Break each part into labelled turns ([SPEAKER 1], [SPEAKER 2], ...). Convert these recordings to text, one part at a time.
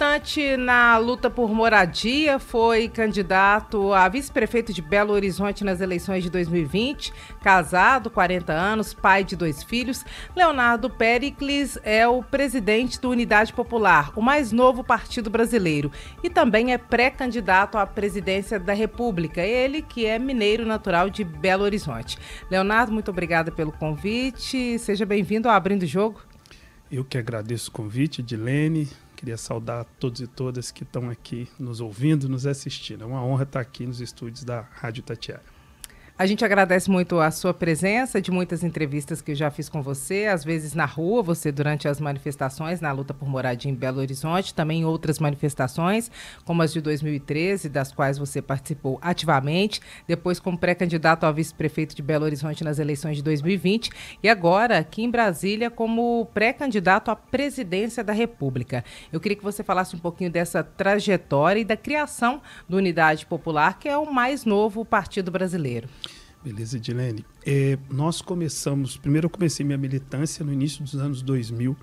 [SPEAKER 1] Militante na luta por moradia, foi candidato a vice-prefeito de Belo Horizonte nas eleições de 2020, casado, 40 anos, pai de dois filhos. Leonardo Pericles é o presidente do Unidade Popular, o mais novo partido brasileiro, e também é pré-candidato à presidência da República. Ele que é mineiro natural de Belo Horizonte. Leonardo, muito obrigada pelo convite. Seja bem-vindo ao Abrindo o Jogo.
[SPEAKER 2] Eu que agradeço o convite, Edilene. Queria saudar todos e todas que estão aqui nos ouvindo, nos assistindo. É uma honra estar aqui nos estúdios da Rádio Tatiara.
[SPEAKER 1] A gente agradece muito a sua presença, de muitas entrevistas que eu já fiz com você, às vezes na rua, você durante as manifestações na luta por moradia em Belo Horizonte, também outras manifestações, como as de 2013, das quais você participou ativamente, depois como pré-candidato a vice-prefeito de Belo Horizonte nas eleições de 2020 e agora aqui em Brasília como pré-candidato à presidência da República. Eu queria que você falasse um pouquinho dessa trajetória e da criação do Unidade Popular, que é o mais novo partido brasileiro.
[SPEAKER 2] Beleza, Edilene. É, nós começamos, primeiro eu comecei minha militância no início dos anos 2000,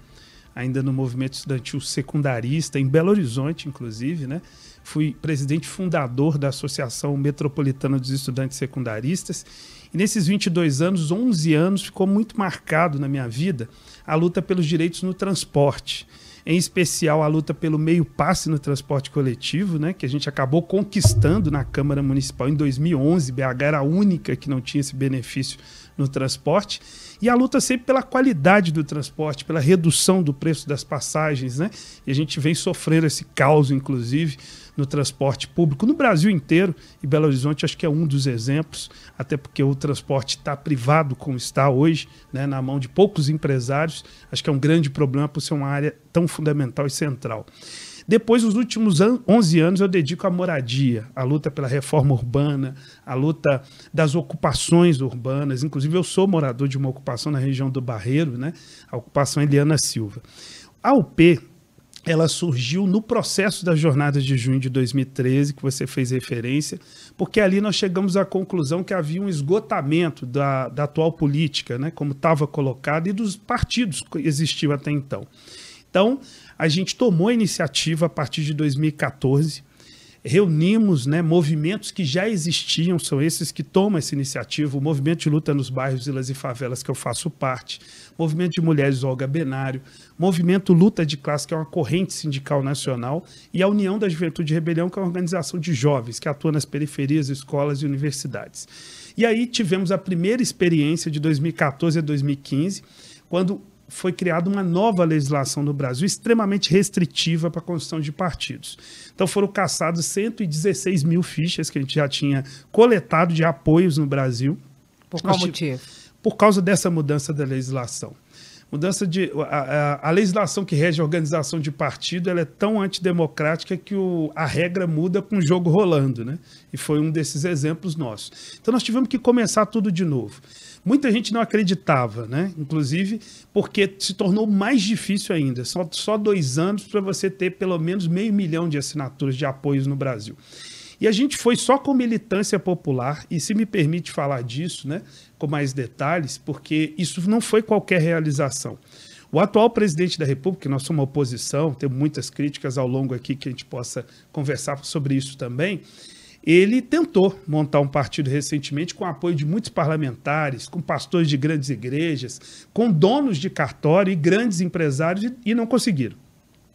[SPEAKER 2] ainda no movimento estudantil secundarista, em Belo Horizonte, inclusive, né? Fui presidente fundador da Associação Metropolitana dos Estudantes Secundaristas. E nesses 22 anos, 11 anos, ficou muito marcado na minha vida a luta pelos direitos no transporte em especial a luta pelo meio passe no transporte coletivo, né, que a gente acabou conquistando na Câmara Municipal em 2011. BH era a única que não tinha esse benefício no transporte. E a luta sempre pela qualidade do transporte, pela redução do preço das passagens, né? E a gente vem sofrendo esse caos, inclusive, no transporte público no Brasil inteiro. E Belo Horizonte acho que é um dos exemplos, até porque o transporte está privado como está hoje, né, na mão de poucos empresários. Acho que é um grande problema por ser uma área tão fundamental e central. Depois, os últimos 11 anos, eu dedico à moradia, à luta pela reforma urbana, à luta das ocupações urbanas. Inclusive, eu sou morador de uma ocupação na região do Barreiro, né? a ocupação Eliana Silva. A UP ela surgiu no processo das jornadas de junho de 2013, que você fez referência, porque ali nós chegamos à conclusão que havia um esgotamento da, da atual política, né, como estava colocado, e dos partidos que existiam até então. Então, a gente tomou a iniciativa a partir de 2014 reunimos né, movimentos que já existiam, são esses que tomam essa iniciativa, o Movimento de Luta nos Bairros, Ilhas e Favelas, que eu faço parte, Movimento de Mulheres Olga Benário, Movimento Luta de Classe, que é uma corrente sindical nacional, e a União da Juventude Rebelião, que é uma organização de jovens que atua nas periferias, escolas e universidades. E aí tivemos a primeira experiência de 2014 a 2015, quando foi criada uma nova legislação no Brasil extremamente restritiva para a construção de partidos. Então foram caçados 116 mil fichas que a gente já tinha coletado de apoios no Brasil.
[SPEAKER 1] Por qual motivo?
[SPEAKER 2] Por causa dessa mudança da legislação. Mudança de. A, a, a, legislação que rege a organização de partido ela é tão antidemocrática que o, a regra muda com o jogo rolando, né? E foi um desses exemplos nossos. Então nós tivemos que começar tudo de novo. Muita gente não acreditava, né? Inclusive porque se tornou mais difícil ainda. Só, só dois anos para você ter pelo menos meio milhão de assinaturas de apoios no Brasil. E a gente foi só com militância popular, e se me permite falar disso, né, com mais detalhes, porque isso não foi qualquer realização. O atual presidente da República, nós somos oposição, temos muitas críticas ao longo aqui que a gente possa conversar sobre isso também, ele tentou montar um partido recentemente com apoio de muitos parlamentares, com pastores de grandes igrejas, com donos de cartório e grandes empresários e não conseguiram.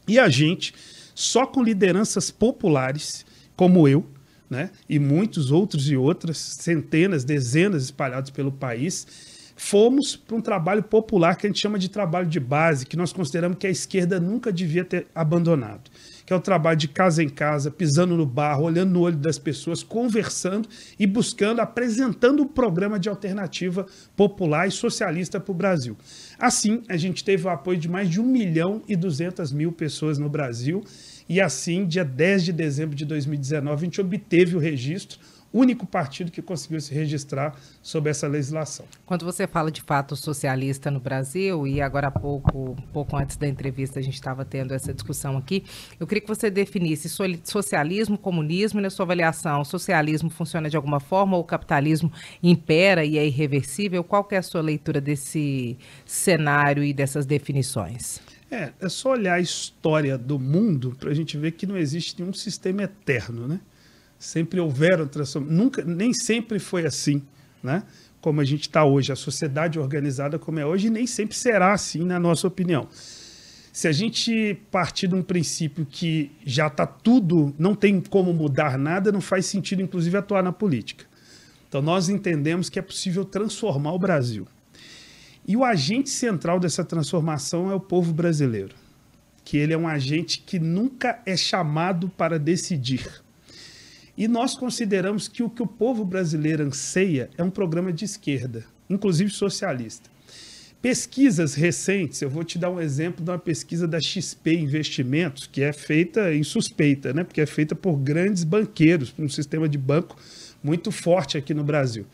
[SPEAKER 2] E a gente, só com lideranças populares, como eu, né, e muitos outros e outras, centenas, dezenas espalhados pelo país, fomos para um trabalho popular que a gente chama de trabalho de base, que nós consideramos que a esquerda nunca devia ter abandonado que é o trabalho de casa em casa, pisando no barro, olhando no olho das pessoas, conversando e buscando, apresentando um programa de alternativa popular e socialista para o Brasil. Assim, a gente teve o apoio de mais de 1 milhão e 200 mil pessoas no Brasil, e assim, dia 10 de dezembro de 2019, a gente obteve o registro único partido que conseguiu se registrar sob essa legislação.
[SPEAKER 1] Quando você fala de fato socialista no Brasil, e agora há pouco, pouco antes da entrevista, a gente estava tendo essa discussão aqui, eu queria que você definisse socialismo, comunismo e na sua avaliação, socialismo funciona de alguma forma ou o capitalismo impera e é irreversível? Qual é a sua leitura desse cenário e dessas definições?
[SPEAKER 2] É, é só olhar a história do mundo para a gente ver que não existe nenhum sistema eterno, né? Sempre houveram transformações, nunca, nem sempre foi assim, né? Como a gente está hoje, a sociedade organizada como é hoje, nem sempre será assim, na nossa opinião. Se a gente partir de um princípio que já está tudo, não tem como mudar nada, não faz sentido, inclusive, atuar na política. Então, nós entendemos que é possível transformar o Brasil. E o agente central dessa transformação é o povo brasileiro, que ele é um agente que nunca é chamado para decidir. E nós consideramos que o que o povo brasileiro anseia é um programa de esquerda, inclusive socialista. Pesquisas recentes, eu vou te dar um exemplo de uma pesquisa da XP Investimentos, que é feita em suspeita, né? porque é feita por grandes banqueiros, por um sistema de banco muito forte aqui no Brasil.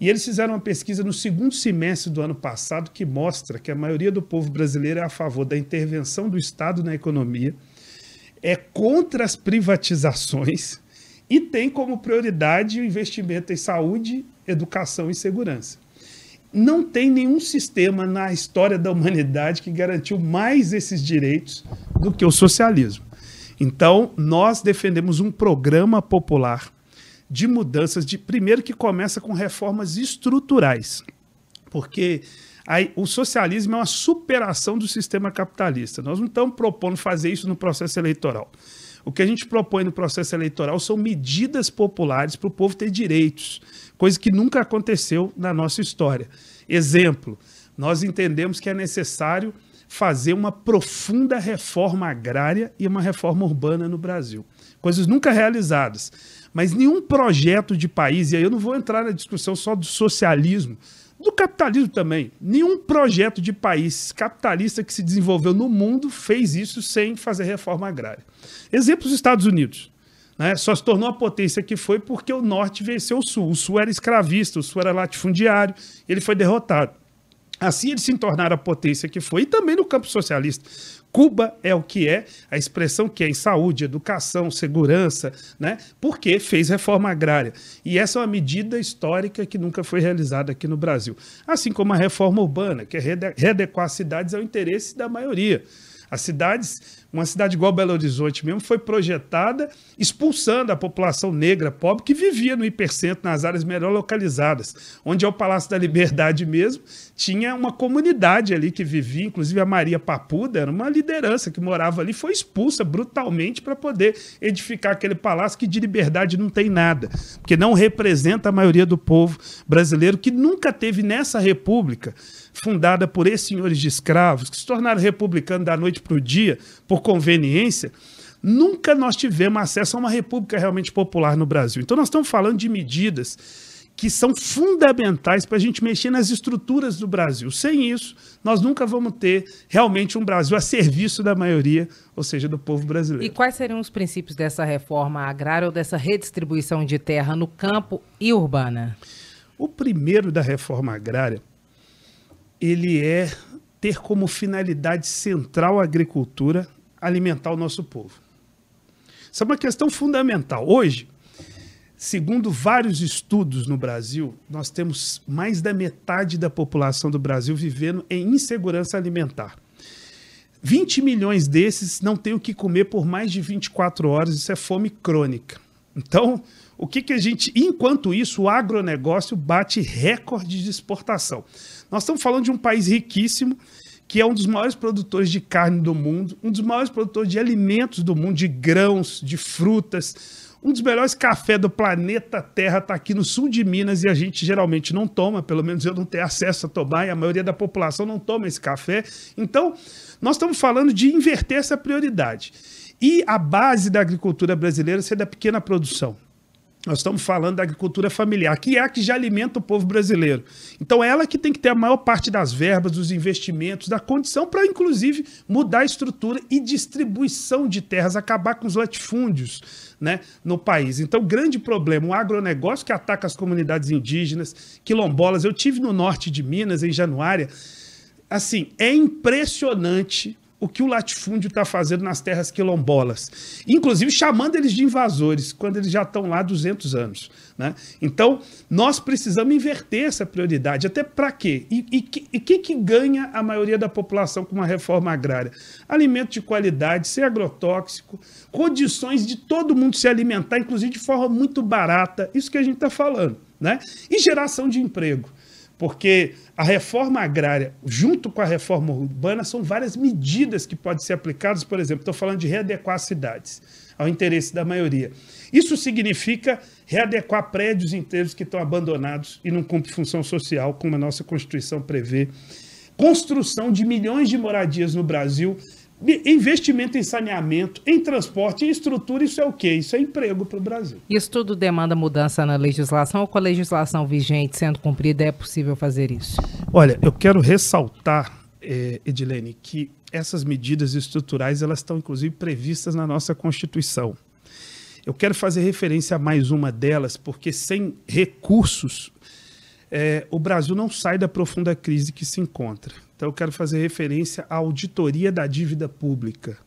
[SPEAKER 2] E eles fizeram uma pesquisa no segundo semestre do ano passado que mostra que a maioria do povo brasileiro é a favor da intervenção do Estado na economia, é contra as privatizações e tem como prioridade o investimento em saúde, educação e segurança. Não tem nenhum sistema na história da humanidade que garantiu mais esses direitos do que o socialismo. Então, nós defendemos um programa popular de mudanças, de primeiro que começa com reformas estruturais, porque aí, o socialismo é uma superação do sistema capitalista. Nós não estamos propondo fazer isso no processo eleitoral. O que a gente propõe no processo eleitoral são medidas populares para o povo ter direitos, coisa que nunca aconteceu na nossa história. Exemplo, nós entendemos que é necessário fazer uma profunda reforma agrária e uma reforma urbana no Brasil. Coisas nunca realizadas. Mas nenhum projeto de país, e aí eu não vou entrar na discussão só do socialismo, do capitalismo também. Nenhum projeto de país capitalista que se desenvolveu no mundo fez isso sem fazer reforma agrária. Exemplo, os Estados Unidos. Né? Só se tornou a potência que foi porque o norte venceu o sul. O sul era escravista, o sul era latifundiário, ele foi derrotado. Assim eles se tornaram a potência que foi, e também no campo socialista. Cuba é o que é, a expressão que é em saúde, educação, segurança, né? porque fez reforma agrária. E essa é uma medida histórica que nunca foi realizada aqui no Brasil. Assim como a reforma urbana, que é readequar as cidades ao interesse da maioria. As cidades uma cidade igual Belo Horizonte mesmo foi projetada expulsando a população negra pobre que vivia no hipercentro, nas áreas melhor localizadas, onde é o Palácio da Liberdade mesmo, tinha uma comunidade ali que vivia, inclusive a Maria Papuda, era uma liderança que morava ali, foi expulsa brutalmente para poder edificar aquele palácio que de liberdade não tem nada, porque não representa a maioria do povo brasileiro que nunca teve nessa república fundada por esses senhores de escravos, que se tornaram republicanos da noite para o dia, por conveniência, nunca nós tivemos acesso a uma república realmente popular no Brasil. Então nós estamos falando de medidas que são fundamentais para a gente mexer nas estruturas do Brasil. Sem isso, nós nunca vamos ter realmente um Brasil a serviço da maioria, ou seja, do povo brasileiro.
[SPEAKER 1] E quais seriam os princípios dessa reforma agrária ou dessa redistribuição de terra no campo e urbana?
[SPEAKER 2] O primeiro da reforma agrária ele é ter como finalidade central a agricultura alimentar o nosso povo. Isso é uma questão fundamental. Hoje, segundo vários estudos no Brasil, nós temos mais da metade da população do Brasil vivendo em insegurança alimentar. 20 milhões desses não têm o que comer por mais de 24 horas, isso é fome crônica. Então, o que, que a gente. Enquanto isso, o agronegócio bate recorde de exportação. Nós estamos falando de um país riquíssimo, que é um dos maiores produtores de carne do mundo, um dos maiores produtores de alimentos do mundo, de grãos, de frutas. Um dos melhores cafés do planeta Terra está aqui no sul de Minas e a gente geralmente não toma, pelo menos eu não tenho acesso a tomar e a maioria da população não toma esse café. Então, nós estamos falando de inverter essa prioridade. E a base da agricultura brasileira é da pequena produção. Nós estamos falando da agricultura familiar, que é a que já alimenta o povo brasileiro. Então, ela que tem que ter a maior parte das verbas, dos investimentos, da condição para, inclusive, mudar a estrutura e distribuição de terras, acabar com os latifúndios né, no país. Então, grande problema, o agronegócio que ataca as comunidades indígenas, quilombolas. Eu tive no norte de Minas, em Januária. Assim, é impressionante o que o latifúndio está fazendo nas terras quilombolas, inclusive chamando eles de invasores, quando eles já estão lá há 200 anos. Né? Então, nós precisamos inverter essa prioridade. Até para quê? E o que, que ganha a maioria da população com uma reforma agrária? Alimento de qualidade, sem agrotóxico, condições de todo mundo se alimentar, inclusive de forma muito barata, isso que a gente está falando. Né? E geração de emprego. Porque a reforma agrária, junto com a reforma urbana, são várias medidas que podem ser aplicadas. Por exemplo, estou falando de readequar cidades ao interesse da maioria. Isso significa readequar prédios inteiros que estão abandonados e não cumprem função social, como a nossa Constituição prevê. Construção de milhões de moradias no Brasil Investimento em saneamento, em transporte, em estrutura, isso é o quê? Isso é emprego para o Brasil.
[SPEAKER 1] Isso tudo demanda mudança na legislação ou com a legislação vigente sendo cumprida é possível fazer isso?
[SPEAKER 2] Olha, eu quero ressaltar, é, Edilene, que essas medidas estruturais elas estão inclusive previstas na nossa Constituição. Eu quero fazer referência a mais uma delas, porque sem recursos é, o Brasil não sai da profunda crise que se encontra. Então, eu quero fazer referência à auditoria da dívida pública.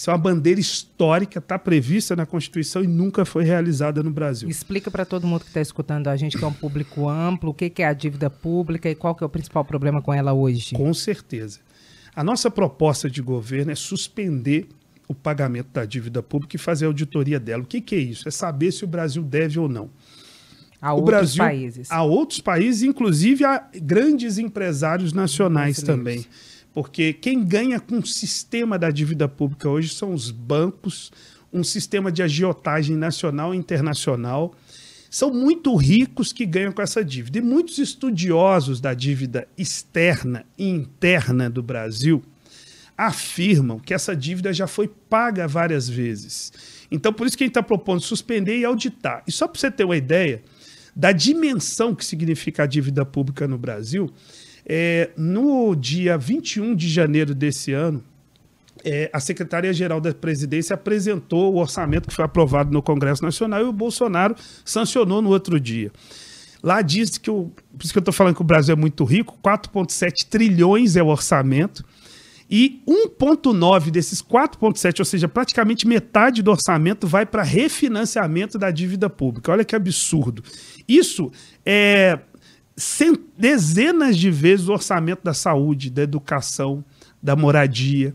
[SPEAKER 2] Isso é uma bandeira histórica, está prevista na Constituição e nunca foi realizada no Brasil.
[SPEAKER 1] Explica para todo mundo que está escutando a gente, que é um público amplo, o que, que é a dívida pública e qual que é o principal problema com ela hoje.
[SPEAKER 2] Com certeza. A nossa proposta de governo é suspender o pagamento da dívida pública e fazer a auditoria dela. O que, que é isso? É saber se o Brasil deve ou não.
[SPEAKER 1] A outros Brasil, países.
[SPEAKER 2] A outros países, inclusive a grandes empresários nacionais também. Porque quem ganha com o sistema da dívida pública hoje são os bancos, um sistema de agiotagem nacional e internacional. São muito ricos que ganham com essa dívida. E muitos estudiosos da dívida externa e interna do Brasil afirmam que essa dívida já foi paga várias vezes. Então, por isso que a gente está propondo suspender e auditar. E só para você ter uma ideia, da dimensão que significa a dívida pública no Brasil, é, no dia 21 de janeiro desse ano, é, a Secretaria-Geral da Presidência apresentou o orçamento que foi aprovado no Congresso Nacional e o Bolsonaro sancionou no outro dia. Lá diz que, o, por isso que eu estou falando que o Brasil é muito rico, 4,7 trilhões é o orçamento, e 1,9 desses 4,7, ou seja, praticamente metade do orçamento, vai para refinanciamento da dívida pública. Olha que absurdo. Isso é dezenas de vezes o orçamento da saúde, da educação, da moradia.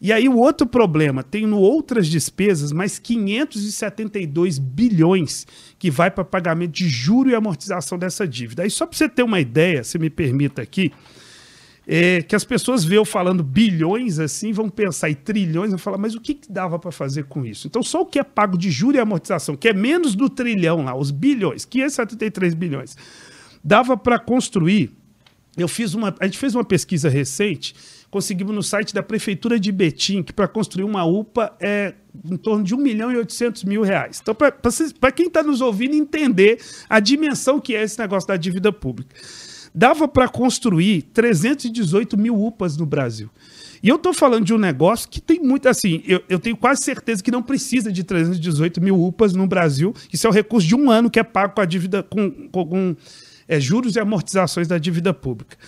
[SPEAKER 2] E aí o outro problema, tem no outras despesas mais 572 bilhões que vai para pagamento de juro e amortização dessa dívida. Aí só para você ter uma ideia, se me permita aqui, é, que as pessoas eu falando bilhões assim, vão pensar em trilhões, vão falar, mas o que, que dava para fazer com isso? Então, só o que é pago de juros e amortização, que é menos do trilhão lá, os bilhões, 573 bilhões, dava para construir. Eu fiz uma, a gente fez uma pesquisa recente, conseguimos no site da Prefeitura de Betim, que para construir uma UPA é em torno de 1 milhão e 800 mil reais. Então, para quem está nos ouvindo entender a dimensão que é esse negócio da dívida pública dava para construir 318 mil UPAs no Brasil. E eu estou falando de um negócio que tem muito, assim, eu, eu, tenho quase certeza que não precisa de 318 mil UPAs no Brasil. Isso é o recurso de um ano que é pago com a dívida, com, com, com é, juros e amortizações da dívida pública.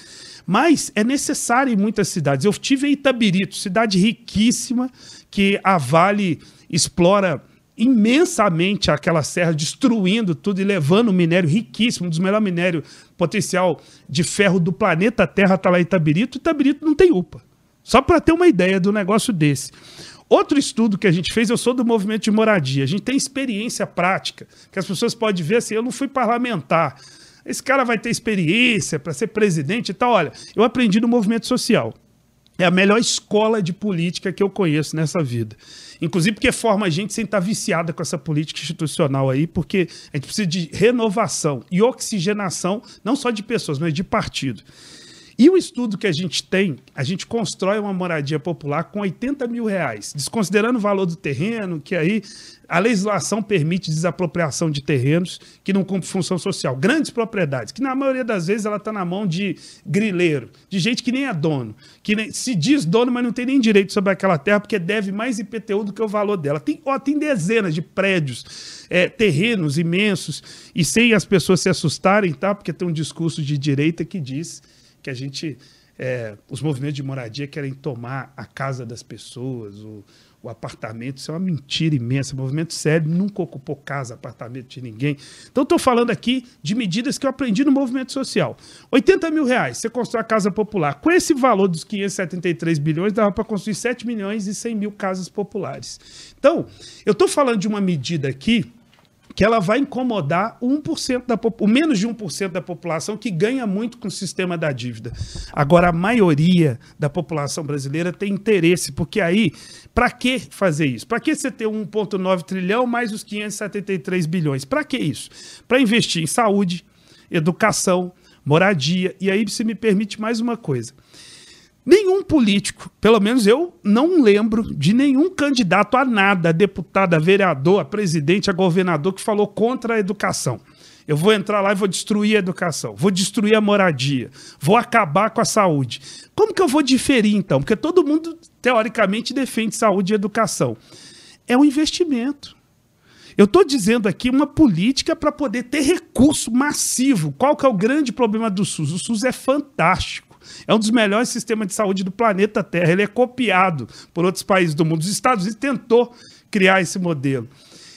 [SPEAKER 2] Mas é necessário em muitas cidades. Eu tive em Itabirito, cidade riquíssima, que a Vale explora imensamente aquela serra, destruindo tudo e levando um minério riquíssimo, um dos melhores minérios potencial de ferro do planeta Terra está lá em Itabirito, Itabirito não tem UPA. Só para ter uma ideia do negócio desse. Outro estudo que a gente fez, eu sou do movimento de moradia, a gente tem experiência prática, que as pessoas podem ver assim, eu não fui parlamentar, esse cara vai ter experiência para ser presidente e tal. Olha, eu aprendi no movimento social. É a melhor escola de política que eu conheço nessa vida. Inclusive porque forma a gente sem estar viciada com essa política institucional aí, porque a gente precisa de renovação e oxigenação, não só de pessoas, mas de partido. E o estudo que a gente tem, a gente constrói uma moradia popular com 80 mil reais, desconsiderando o valor do terreno, que aí a legislação permite desapropriação de terrenos que não cumprem função social. Grandes propriedades, que na maioria das vezes ela está na mão de grileiro, de gente que nem é dono, que nem, se diz dono, mas não tem nem direito sobre aquela terra, porque deve mais IPTU do que o valor dela. Tem, ó, tem dezenas de prédios, é, terrenos imensos, e sem as pessoas se assustarem, tá? Porque tem um discurso de direita que diz que a gente. É, os movimentos de moradia querem tomar a casa das pessoas, o, o apartamento. Isso é uma mentira imensa. O movimento sério nunca ocupou casa, apartamento de ninguém. Então, estou falando aqui de medidas que eu aprendi no movimento social. 80 mil reais, você constrói a casa popular. Com esse valor dos 573 bilhões, dava para construir 7 milhões e 100 mil casas populares. Então, eu estou falando de uma medida aqui que ela vai incomodar 1% da o menos de 1% da população que ganha muito com o sistema da dívida. Agora a maioria da população brasileira tem interesse, porque aí para que fazer isso? Para que você ter 1.9 trilhão mais os 573 bilhões? Para que isso? Para investir em saúde, educação, moradia. E aí você me permite mais uma coisa. Nenhum político, pelo menos eu não lembro de nenhum candidato a nada, a deputado, a vereador, a presidente, a governador que falou contra a educação. Eu vou entrar lá e vou destruir a educação, vou destruir a moradia, vou acabar com a saúde. Como que eu vou diferir então? Porque todo mundo, teoricamente, defende saúde e educação. É um investimento. Eu estou dizendo aqui uma política para poder ter recurso massivo. Qual que é o grande problema do SUS? O SUS é fantástico. É um dos melhores sistemas de saúde do planeta Terra. Ele é copiado por outros países do mundo. Os Estados Unidos tentou criar esse modelo.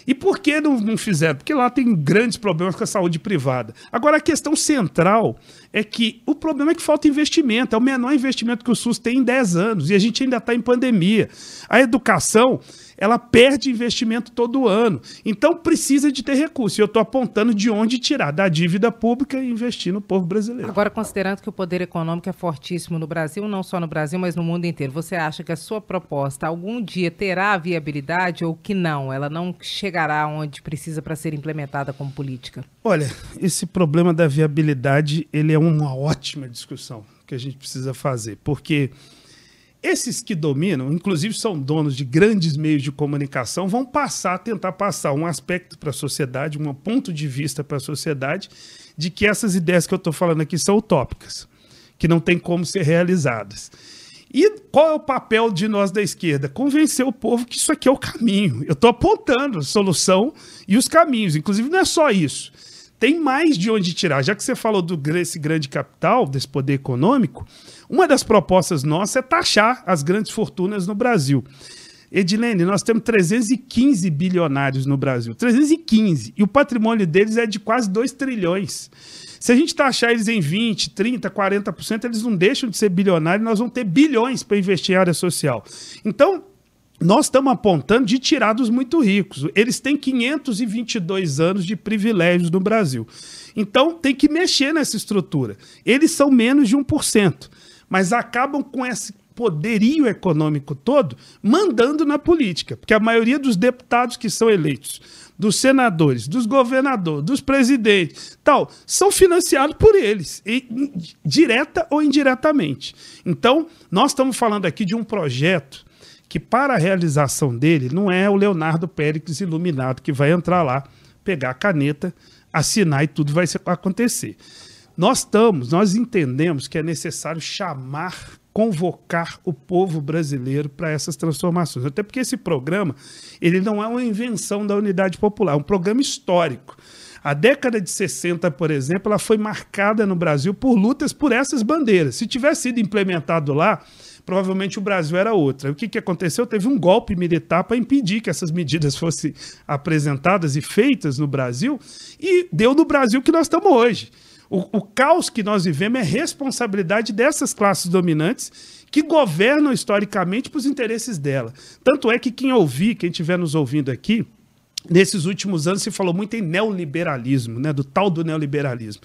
[SPEAKER 2] E por que não, não fizeram? Porque lá tem grandes problemas com a saúde privada. Agora, a questão central é que o problema é que falta investimento. É o menor investimento que o SUS tem em 10 anos. E a gente ainda está em pandemia. A educação ela perde investimento todo ano. Então precisa de ter recurso. E eu estou apontando de onde tirar da dívida pública e investir no povo brasileiro.
[SPEAKER 1] Agora, considerando que o poder econômico é fortíssimo no Brasil, não só no Brasil, mas no mundo inteiro, você acha que a sua proposta algum dia terá viabilidade ou que não? Ela não chegará onde precisa para ser implementada como política?
[SPEAKER 2] Olha, esse problema da viabilidade ele é uma ótima discussão que a gente precisa fazer, porque esses que dominam, inclusive são donos de grandes meios de comunicação, vão passar tentar passar um aspecto para a sociedade, um ponto de vista para a sociedade, de que essas ideias que eu estou falando aqui são utópicas, que não tem como ser realizadas. E qual é o papel de nós da esquerda? Convencer o povo que isso aqui é o caminho. Eu estou apontando a solução e os caminhos. Inclusive, não é só isso. Tem mais de onde tirar. Já que você falou desse grande capital, desse poder econômico, uma das propostas nossas é taxar as grandes fortunas no Brasil. Edilene, nós temos 315 bilionários no Brasil. 315. E o patrimônio deles é de quase 2 trilhões. Se a gente taxar eles em 20, 30, 40%, eles não deixam de ser bilionários, nós vamos ter bilhões para investir em área social. Então, nós estamos apontando de tirar dos muito ricos. Eles têm 522 anos de privilégios no Brasil. Então, tem que mexer nessa estrutura. Eles são menos de 1% mas acabam com esse poderio econômico todo mandando na política, porque a maioria dos deputados que são eleitos, dos senadores, dos governadores, dos presidentes, tal, são financiados por eles, e, direta ou indiretamente. Então, nós estamos falando aqui de um projeto que para a realização dele não é o Leonardo Pérez iluminado que vai entrar lá, pegar a caneta, assinar e tudo vai acontecer. Nós estamos, nós entendemos que é necessário chamar, convocar o povo brasileiro para essas transformações. Até porque esse programa, ele não é uma invenção da unidade popular, é um programa histórico. A década de 60, por exemplo, ela foi marcada no Brasil por lutas por essas bandeiras. Se tivesse sido implementado lá, provavelmente o Brasil era outra. O que, que aconteceu? Teve um golpe militar para impedir que essas medidas fossem apresentadas e feitas no Brasil, e deu no Brasil que nós estamos hoje. O, o caos que nós vivemos é responsabilidade dessas classes dominantes que governam historicamente para os interesses dela. Tanto é que quem ouvir, quem estiver nos ouvindo aqui, nesses últimos anos se falou muito em neoliberalismo, né, do tal do neoliberalismo.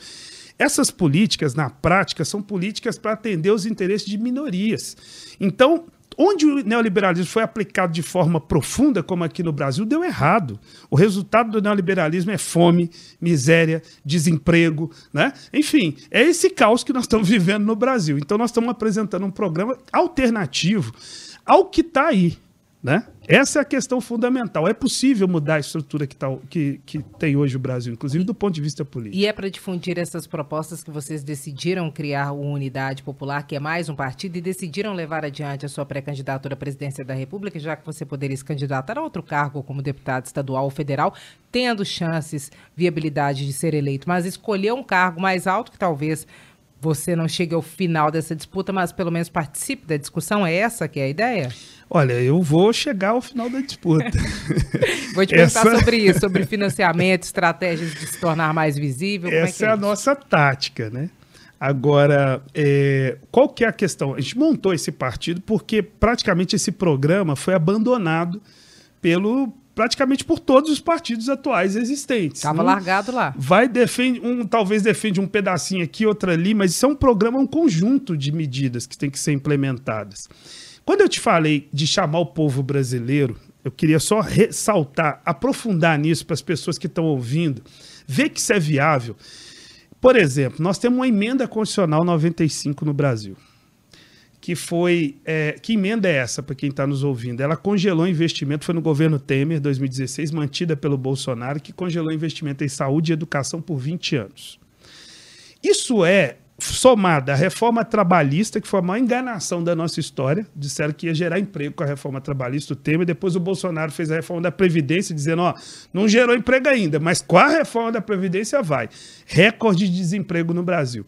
[SPEAKER 2] Essas políticas, na prática, são políticas para atender os interesses de minorias. Então, Onde o neoliberalismo foi aplicado de forma profunda, como aqui no Brasil, deu errado. O resultado do neoliberalismo é fome, miséria, desemprego, né? Enfim, é esse caos que nós estamos vivendo no Brasil. Então, nós estamos apresentando um programa alternativo ao que está aí. Né? Essa é a questão fundamental. É possível mudar a estrutura que, tá, que, que tem hoje o Brasil, inclusive do ponto de vista político.
[SPEAKER 1] E é para difundir essas propostas que vocês decidiram criar o Unidade Popular, que é mais um partido, e decidiram levar adiante a sua pré-candidatura à presidência da República, já que você poderia se candidatar a outro cargo como deputado estadual ou federal, tendo chances, viabilidade de ser eleito, mas escolher um cargo mais alto que talvez você não chegue ao final dessa disputa, mas pelo menos participe da discussão. É essa que é a ideia?
[SPEAKER 2] Olha, eu vou chegar ao final da disputa.
[SPEAKER 1] vou te perguntar essa... sobre isso, sobre financiamento, estratégias de se tornar mais visível.
[SPEAKER 2] É essa é, é, a nossa tática, né? Agora, é, qual que é a questão? A gente montou esse partido porque praticamente esse programa foi abandonado pelo praticamente por todos os partidos atuais existentes.
[SPEAKER 1] Estava largado lá.
[SPEAKER 2] Vai defende um talvez defende um pedacinho aqui, outro ali, mas isso é um programa, um conjunto de medidas que tem que ser implementadas. Quando eu te falei de chamar o povo brasileiro, eu queria só ressaltar, aprofundar nisso para as pessoas que estão ouvindo, ver que isso é viável. Por exemplo, nós temos uma emenda constitucional 95 no Brasil que foi. É, que emenda é essa, para quem está nos ouvindo? Ela congelou investimento, foi no governo Temer, 2016, mantida pelo Bolsonaro, que congelou investimento em saúde e educação por 20 anos. Isso é somada à reforma trabalhista, que foi a maior enganação da nossa história. Disseram que ia gerar emprego com a reforma trabalhista, o Temer. Depois o Bolsonaro fez a reforma da Previdência, dizendo: ó, não gerou emprego ainda, mas com a reforma da Previdência vai. Recorde de desemprego no Brasil.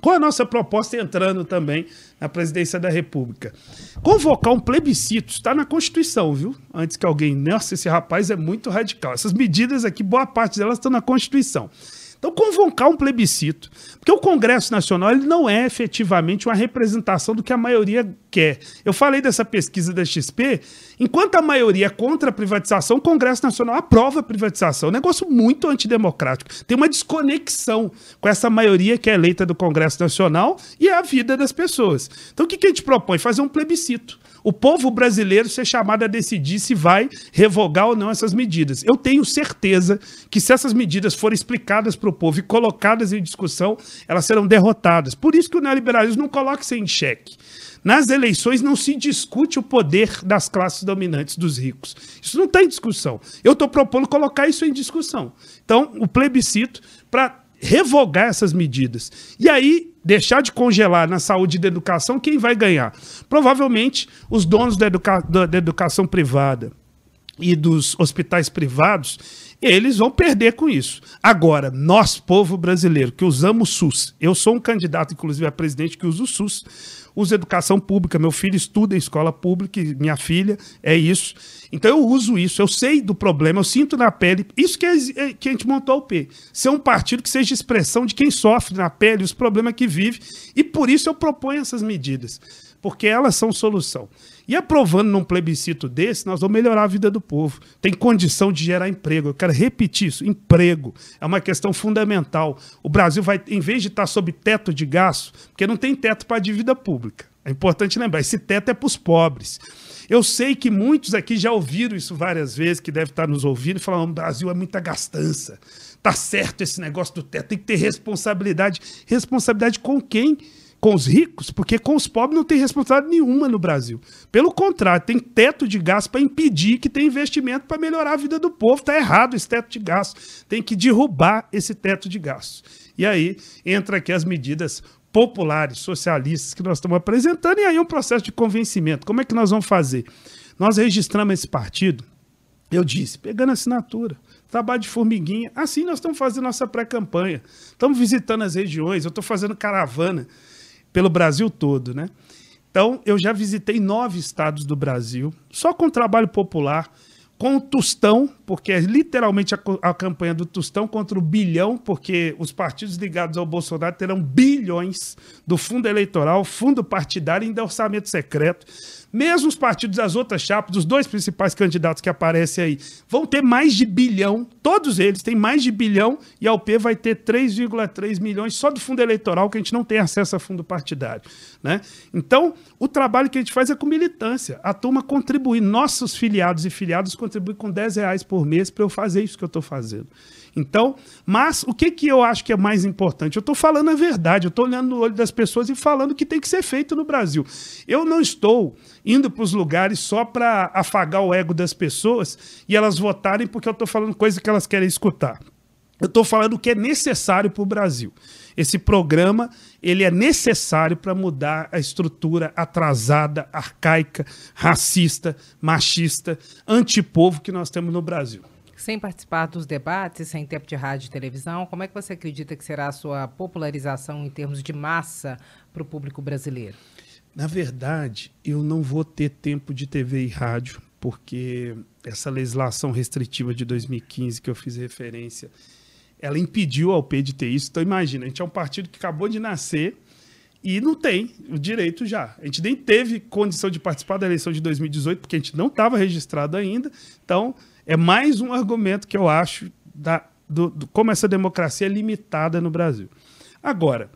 [SPEAKER 2] Qual a nossa proposta entrando também na presidência da República? Convocar um plebiscito, está na Constituição, viu? Antes que alguém, nossa, esse rapaz é muito radical. Essas medidas aqui, boa parte delas estão na Constituição. Então, convocar um plebiscito, porque o Congresso Nacional ele não é efetivamente uma representação do que a maioria quer. Eu falei dessa pesquisa da XP, enquanto a maioria é contra a privatização, o Congresso Nacional aprova a privatização. É um negócio muito antidemocrático. Tem uma desconexão com essa maioria que é eleita do Congresso Nacional e é a vida das pessoas. Então, o que a gente propõe? Fazer um plebiscito o povo brasileiro ser chamado a decidir se vai revogar ou não essas medidas. Eu tenho certeza que se essas medidas forem explicadas para o povo e colocadas em discussão, elas serão derrotadas. Por isso que o neoliberalismo não coloca isso em xeque. Nas eleições não se discute o poder das classes dominantes dos ricos. Isso não está em discussão. Eu estou propondo colocar isso em discussão. Então, o plebiscito para revogar essas medidas. E aí, deixar de congelar na saúde e da educação, quem vai ganhar? Provavelmente os donos da, educa da educação privada e dos hospitais privados, eles vão perder com isso. Agora, nós, povo brasileiro, que usamos o SUS, eu sou um candidato, inclusive, a presidente que usa o SUS, uso educação pública, meu filho estuda em escola pública, minha filha, é isso. Então eu uso isso, eu sei do problema, eu sinto na pele. Isso que, é, é que a gente montou o P. Ser um partido que seja expressão de quem sofre na pele, os problemas que vive. E por isso eu proponho essas medidas, porque elas são solução. E aprovando num plebiscito desse, nós vamos melhorar a vida do povo. Tem condição de gerar emprego. Eu quero repetir isso: emprego é uma questão fundamental. O Brasil vai, em vez de estar sob teto de gasto, porque não tem teto para a dívida pública. É importante lembrar: esse teto é para os pobres. Eu sei que muitos aqui já ouviram isso várias vezes, que devem estar nos ouvindo e falando: o Brasil é muita gastança. Tá certo esse negócio do teto, tem que ter responsabilidade. Responsabilidade com quem? Com os ricos, porque com os pobres não tem responsabilidade nenhuma no Brasil. Pelo contrário, tem teto de gasto para impedir que tenha investimento para melhorar a vida do povo. Está errado esse teto de gasto. Tem que derrubar esse teto de gasto. E aí entra aqui as medidas populares, socialistas que nós estamos apresentando, e aí um processo de convencimento. Como é que nós vamos fazer? Nós registramos esse partido, eu disse, pegando assinatura trabalho de formiguinha. Assim nós estamos fazendo nossa pré-campanha. Estamos visitando as regiões, eu estou fazendo caravana pelo Brasil todo, né? Então, eu já visitei nove estados do Brasil, só com trabalho popular, com o Tostão, porque é literalmente a, a, campanha do Tostão contra o bilhão, porque os partidos ligados ao Bolsonaro terão bilhões do fundo eleitoral, fundo partidário e ainda orçamento secreto. Mesmo os partidos das outras chapas, os dois principais candidatos que aparecem aí, vão ter mais de bilhão, todos eles têm mais de bilhão, e a UP vai ter 3,3 milhões só do fundo eleitoral, que a gente não tem acesso a fundo partidário. Né? Então, o trabalho que a gente faz é com militância. A turma contribui, nossos filiados e filiados contribuem com 10 reais por mês para eu fazer isso que eu estou fazendo. Então, mas o que, que eu acho que é mais importante? Eu estou falando a verdade, eu estou olhando no olho das pessoas e falando o que tem que ser feito no Brasil. Eu não estou indo para os lugares só para afagar o ego das pessoas e elas votarem porque eu estou falando coisa que elas querem escutar. Eu estou falando o que é necessário para o Brasil. Esse programa ele é necessário para mudar a estrutura atrasada, arcaica, racista, machista, antipovo que nós temos no Brasil.
[SPEAKER 1] Sem participar dos debates, sem tempo de rádio e televisão, como é que você acredita que será a sua popularização em termos de massa para o público brasileiro?
[SPEAKER 2] Na verdade, eu não vou ter tempo de TV e rádio, porque essa legislação restritiva de 2015 que eu fiz referência, ela impediu ao P de ter isso. Então, imagina, a gente é um partido que acabou de nascer e não tem o direito já. A gente nem teve condição de participar da eleição de 2018, porque a gente não estava registrado ainda. Então, é mais um argumento que eu acho da, do, do, como essa democracia é limitada no Brasil. Agora,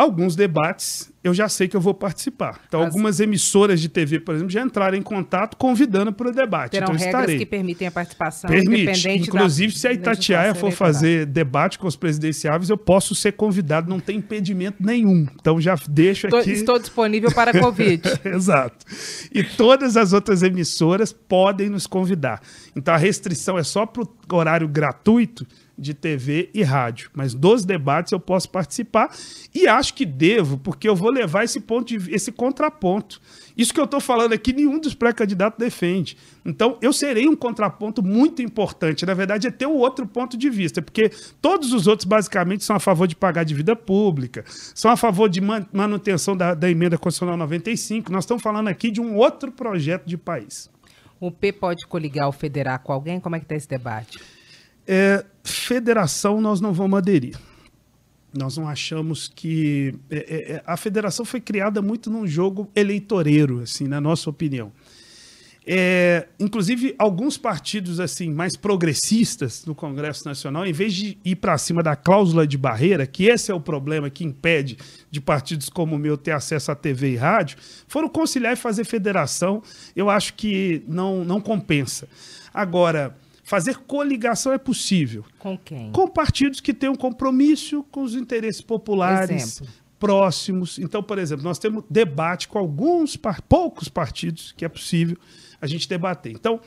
[SPEAKER 2] alguns debates eu já sei que eu vou participar. Então, As... algumas emissoras de TV, por exemplo, já entraram em contato convidando para o debate.
[SPEAKER 1] Terão
[SPEAKER 2] então,
[SPEAKER 1] regras
[SPEAKER 2] estarei.
[SPEAKER 1] que permitem a participação
[SPEAKER 2] Permite. Inclusive, se a Itatiaia for fazer debate com os presidenciáveis, eu posso ser convidado, não tem impedimento nenhum. Então, já deixo aqui...
[SPEAKER 1] Estou disponível para Covid.
[SPEAKER 2] Exato. E todas as outras emissoras podem nos convidar. Então, a restrição é só para o horário gratuito, de TV e rádio. Mas dos debates eu posso participar e acho que devo, porque eu vou levar esse ponto de, esse contraponto. Isso que eu estou falando aqui, nenhum dos pré-candidatos defende. Então, eu serei um contraponto muito importante. Na verdade, é ter um outro ponto de vista, porque todos os outros, basicamente, são a favor de pagar dívida pública, são a favor de manutenção da, da emenda constitucional 95. Nós estamos falando aqui de um outro projeto de país.
[SPEAKER 1] O P pode coligar ou federar com alguém? Como é que está esse debate?
[SPEAKER 2] É, federação nós não vamos aderir. Nós não achamos que. É, é, é, a federação foi criada muito num jogo eleitoreiro, assim, na nossa opinião. É, inclusive, alguns partidos assim mais progressistas no Congresso Nacional, em vez de ir para cima da cláusula de barreira, que esse é o problema que impede de partidos como o meu ter acesso à TV e rádio, foram conciliar e fazer federação. Eu acho que não, não compensa. Agora, Fazer coligação é possível.
[SPEAKER 1] Com quem?
[SPEAKER 2] Com partidos que têm um compromisso com os interesses populares. Exemplo. Próximos. Então, por exemplo, nós temos debate com alguns, poucos partidos que é possível a gente debater. Então,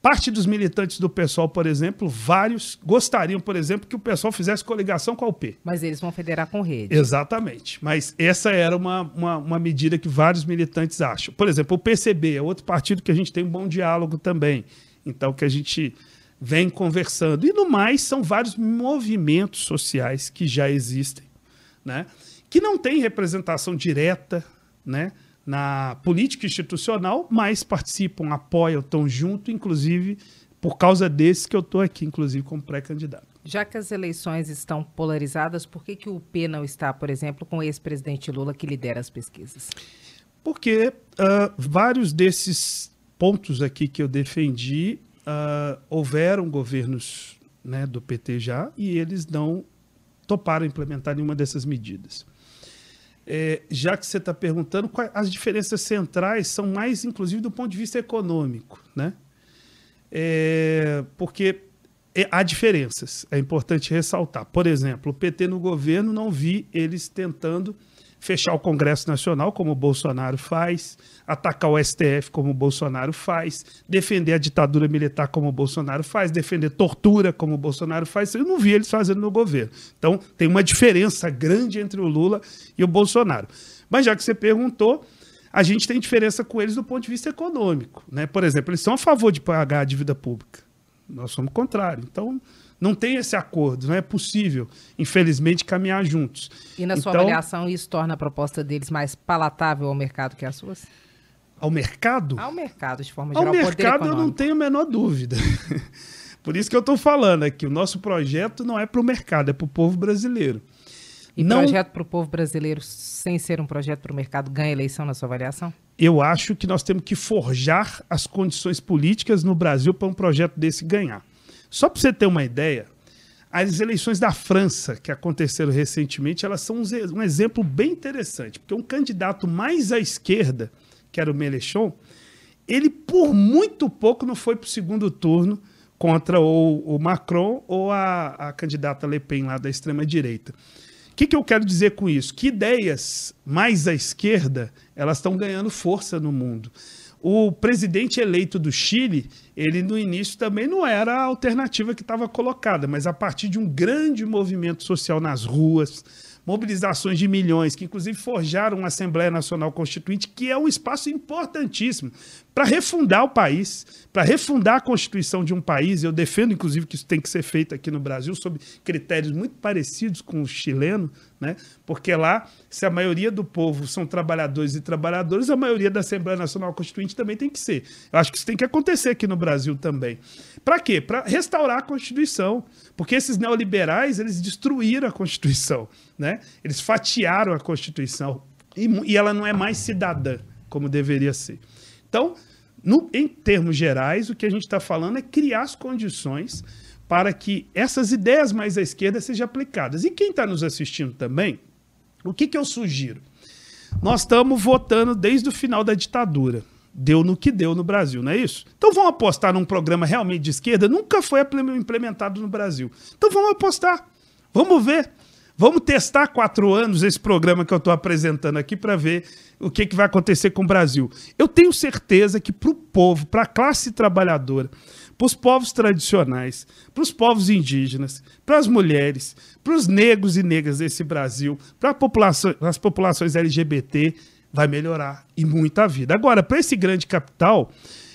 [SPEAKER 2] parte dos militantes do PSOL, por exemplo, vários gostariam, por exemplo, que o PSOL fizesse coligação com a UP.
[SPEAKER 1] Mas eles vão federar com rede.
[SPEAKER 2] Exatamente. Mas essa era uma, uma, uma, medida que vários militantes acham. Por exemplo, o PCB é outro partido que a gente tem um bom diálogo também. Então, que a gente vem conversando. E no mais, são vários movimentos sociais que já existem, né? que não têm representação direta né? na política institucional, mas participam, apoiam, estão junto, inclusive por causa desses que eu estou aqui, inclusive, como pré-candidato.
[SPEAKER 1] Já que as eleições estão polarizadas, por que, que o P não está, por exemplo, com o ex-presidente Lula que lidera as pesquisas?
[SPEAKER 2] Porque uh, vários desses pontos aqui que eu defendi uh, houveram governos né, do PT já e eles não toparam implementar nenhuma dessas medidas. É, já que você está perguntando, as diferenças centrais são mais, inclusive, do ponto de vista econômico, né? É, porque é, há diferenças, é importante ressaltar. Por exemplo, o PT no governo não vi eles tentando fechar o Congresso Nacional, como o Bolsonaro faz, atacar o STF, como o Bolsonaro faz, defender a ditadura militar, como o Bolsonaro faz, defender tortura, como o Bolsonaro faz. Eu não vi eles fazendo no governo. Então, tem uma diferença grande entre o Lula e o Bolsonaro. Mas já que você perguntou, a gente tem diferença com eles do ponto de vista econômico. Né? Por exemplo, eles são a favor de pagar a dívida pública. Nós somos contrário. Então, não tem esse acordo, não é possível, infelizmente, caminhar juntos.
[SPEAKER 1] E na sua então, avaliação, isso torna a proposta deles mais palatável ao mercado que as suas?
[SPEAKER 2] Ao mercado?
[SPEAKER 1] Ao mercado, de forma geral.
[SPEAKER 2] Ao mercado, eu não tenho a menor dúvida. Por isso que eu estou falando aqui, o nosso projeto não é para o mercado, é para o povo brasileiro.
[SPEAKER 1] E não, projeto para o povo brasileiro, sem ser um projeto para o mercado, ganha eleição na sua avaliação?
[SPEAKER 2] Eu acho que nós temos que forjar as condições políticas no Brasil para um projeto desse ganhar. Só para você ter uma ideia, as eleições da França, que aconteceram recentemente, elas são um exemplo bem interessante, porque um candidato mais à esquerda, que era o Mélenchon, ele por muito pouco não foi para o segundo turno contra o, o Macron ou a, a, candidata Le Pen lá da extrema-direita. O que, que eu quero dizer com isso? Que ideias mais à esquerda elas estão ganhando força no mundo. O presidente eleito do Chile, ele no início também não era a alternativa que estava colocada, mas a partir de um grande movimento social nas ruas, mobilizações de milhões, que inclusive forjaram uma Assembleia Nacional Constituinte, que é um espaço importantíssimo para refundar o país, para refundar a Constituição de um país. Eu defendo, inclusive, que isso tem que ser feito aqui no Brasil, sob critérios muito parecidos com o chileno, né? porque lá, se a maioria do povo são trabalhadores e trabalhadoras, a maioria da Assembleia Nacional Constituinte também tem que ser. Eu acho que isso tem que acontecer aqui no Brasil também. Para quê? Para restaurar a Constituição. Porque esses neoliberais, eles destruíram a Constituição. Né? Eles fatiaram a Constituição. E, e ela não é mais cidadã, como deveria ser. Então, no, em termos gerais, o que a gente está falando é criar as condições para que essas ideias mais à esquerda sejam aplicadas. E quem está nos assistindo também, o que, que eu sugiro? Nós estamos votando desde o final da ditadura. Deu no que deu no Brasil, não é isso? Então vamos apostar num programa realmente de esquerda? Nunca foi implementado no Brasil. Então vamos apostar. Vamos ver. Vamos testar quatro anos esse programa que eu estou apresentando aqui para ver o que, que vai acontecer com o Brasil. Eu tenho certeza que para o povo, para a classe trabalhadora, para os povos tradicionais, para os povos indígenas, para as mulheres, para os negros e negras desse Brasil, para população, as populações LGBT, vai melhorar e muita vida. Agora, para esse grande capital,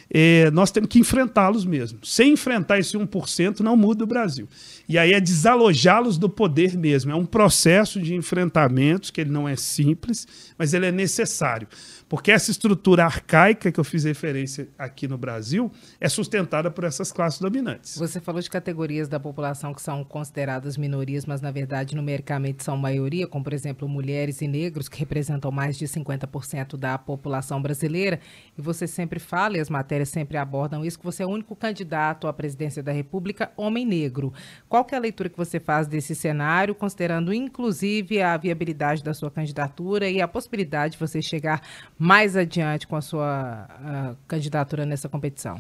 [SPEAKER 2] é, nós temos que enfrentá-los mesmo. Sem enfrentar esse 1%, não muda o Brasil. E aí é desalojá-los do poder mesmo. É um processo de enfrentamentos que ele não é simples, mas ele é necessário. Porque essa estrutura arcaica que eu fiz referência aqui no Brasil é sustentada por essas classes dominantes.
[SPEAKER 1] Você falou de categorias da população que são consideradas minorias, mas na verdade numericamente são maioria, como por exemplo mulheres e negros, que representam mais de 50% da população brasileira. E você sempre fala, e as matérias sempre abordam isso, que você é o único candidato à presidência da República homem negro. Qual é a leitura que você faz desse cenário, considerando inclusive a viabilidade da sua candidatura e a possibilidade de você chegar mais adiante com a sua a candidatura nessa competição?